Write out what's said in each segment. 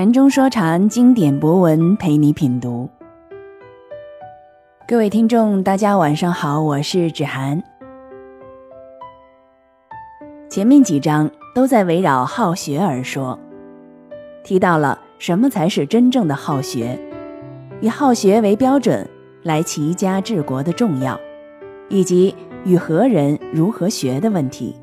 禅中说禅，经典博文陪你品读。各位听众，大家晚上好，我是芷涵。前面几章都在围绕好学而说，提到了什么才是真正的好学，以好学为标准来齐家治国的重要，以及与何人如何学的问题。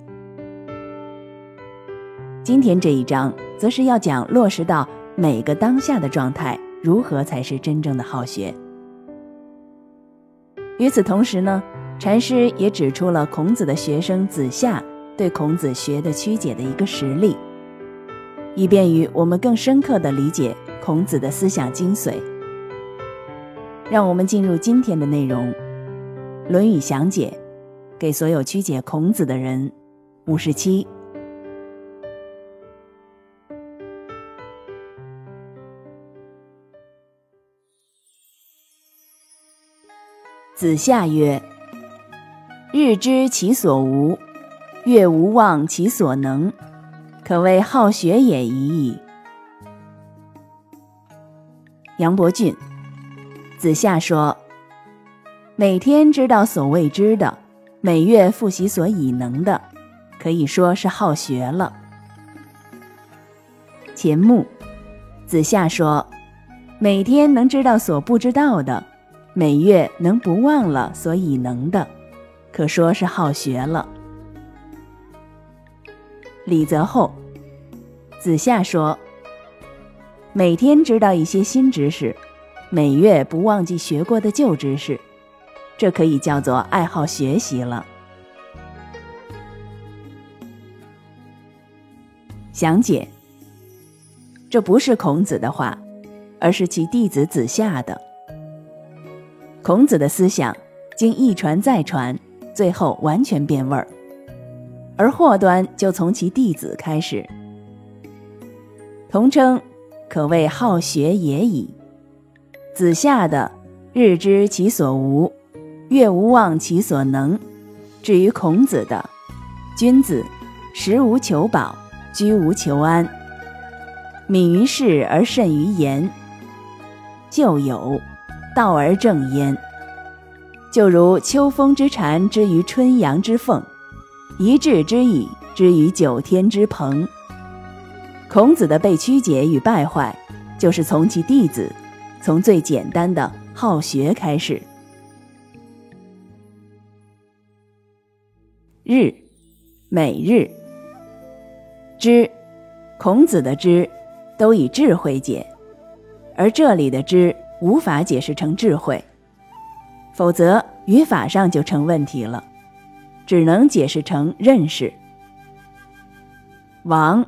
今天这一章，则是要讲落实到每个当下的状态，如何才是真正的好学。与此同时呢，禅师也指出了孔子的学生子夏对孔子学的曲解的一个实例，以便于我们更深刻地理解孔子的思想精髓。让我们进入今天的内容，《论语详解》，给所有曲解孔子的人，五十七。子夏曰：“日知其所无，月无忘其所能，可谓好学也已矣。”杨伯峻，子夏说：“每天知道所未知的，每月复习所已能的，可以说是好学了。”钱穆，子夏说：“每天能知道所不知道的。”每月能不忘了所以能的，可说是好学了。李泽厚，子夏说：“每天知道一些新知识，每月不忘记学过的旧知识，这可以叫做爱好学习了。”详解：这不是孔子的话，而是其弟子子夏的。孔子的思想经一传再传，最后完全变味儿，而祸端就从其弟子开始。同称可谓好学也已。子夏的“日知其所无，月无忘其所能”，至于孔子的“君子食无求饱，居无求安，敏于事而慎于言”，就有。道而正焉，就如秋风之蝉之于春阳之凤，一雉之矣之于九天之鹏。孔子的被曲解与败坏，就是从其弟子，从最简单的好学开始。日，每日。知，孔子的知，都以智慧解，而这里的知。无法解释成智慧，否则语法上就成问题了，只能解释成认识。王，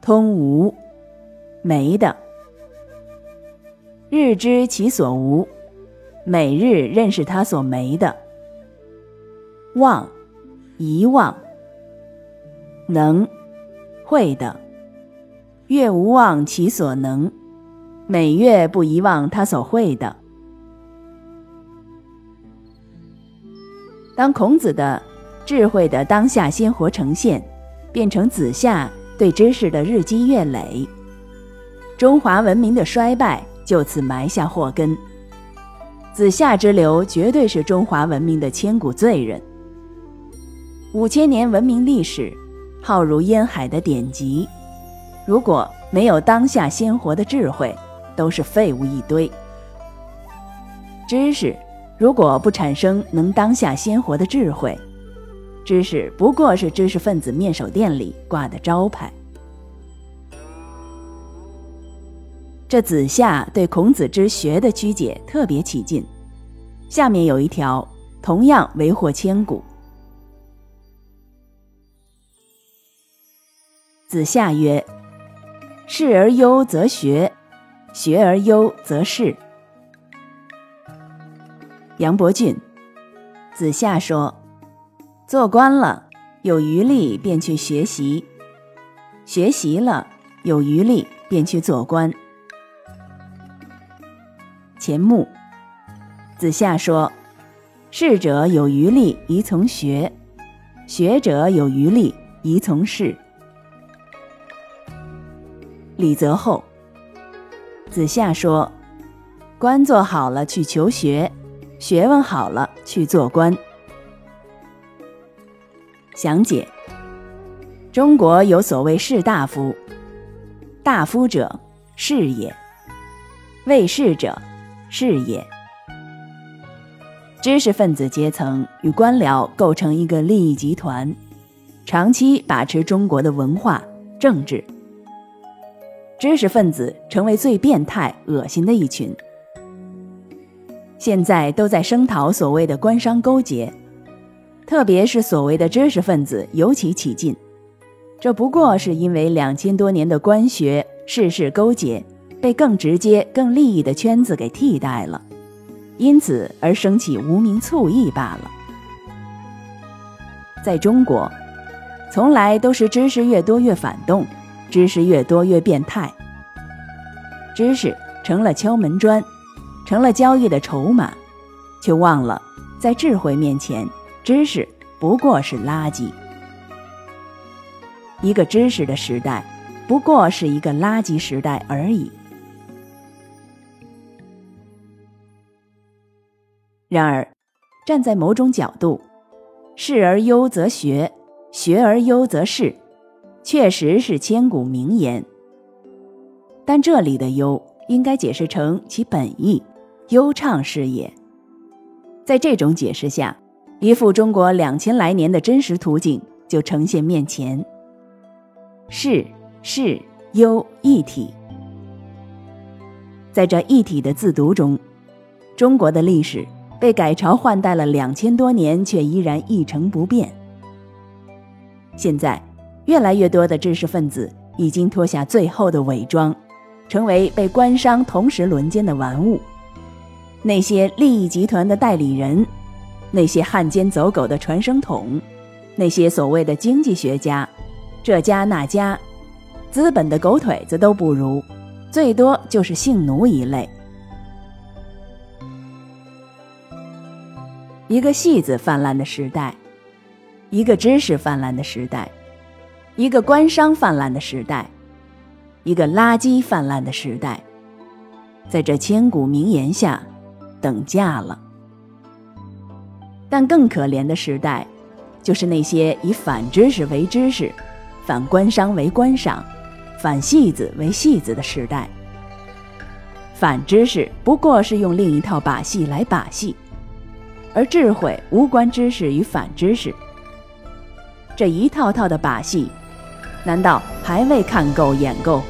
通无，没的。日知其所无，每日认识他所没的。忘，遗忘。能，会的。月无忘其所能。每月不遗忘他所会的。当孔子的智慧的当下鲜活呈现，变成子夏对知识的日积月累，中华文明的衰败就此埋下祸根。子夏之流绝对是中华文明的千古罪人。五千年文明历史，浩如烟海的典籍，如果没有当下鲜活的智慧，都是废物一堆。知识如果不产生能当下鲜活的智慧，知识不过是知识分子面首店里挂的招牌。这子夏对孔子之学的曲解特别起劲，下面有一条同样为祸千古。子夏曰：“事而优则学。”学而优则仕。杨伯峻，子夏说：“做官了，有余力便去学习；学习了，有余力便去做官。”钱穆，子夏说：“士者有余力宜从学，学者有余力宜从事。”李泽厚。子夏说：“官做好了去求学，学问好了去做官。”详解：中国有所谓士大夫，大夫者士也，为士者士也。知识分子阶层与官僚构成一个利益集团，长期把持中国的文化、政治。知识分子成为最变态、恶心的一群。现在都在声讨所谓的官商勾结，特别是所谓的知识分子尤其起劲。这不过是因为两千多年的官学世事勾结，被更直接、更利益的圈子给替代了。因此而生起无名醋意罢了。在中国，从来都是知识越多越反动，知识越多越变态。知识成了敲门砖，成了交易的筹码，却忘了在智慧面前，知识不过是垃圾。一个知识的时代，不过是一个垃圾时代而已。然而，站在某种角度，士而优则学，学而优则仕，确实是千古名言。但这里的“优”应该解释成其本意，悠畅是也。在这种解释下，一幅中国两千来年的真实图景就呈现面前。是是、优一体，在这一体的字读中，中国的历史。被改朝换代了两千多年，却依然一成不变。现在，越来越多的知识分子已经脱下最后的伪装，成为被官商同时轮奸的玩物。那些利益集团的代理人，那些汉奸走狗的传声筒，那些所谓的经济学家，这家那家，资本的狗腿子都不如，最多就是性奴一类。一个戏子泛滥的时代，一个知识泛滥的时代，一个官商泛滥的时代，一个垃圾泛滥的时代，在这千古名言下，等价了。但更可怜的时代，就是那些以反知识为知识，反官商为官商，反戏子为戏子的时代。反知识不过是用另一套把戏来把戏。而智慧无关知识与反知识，这一套套的把戏，难道还未看够演够？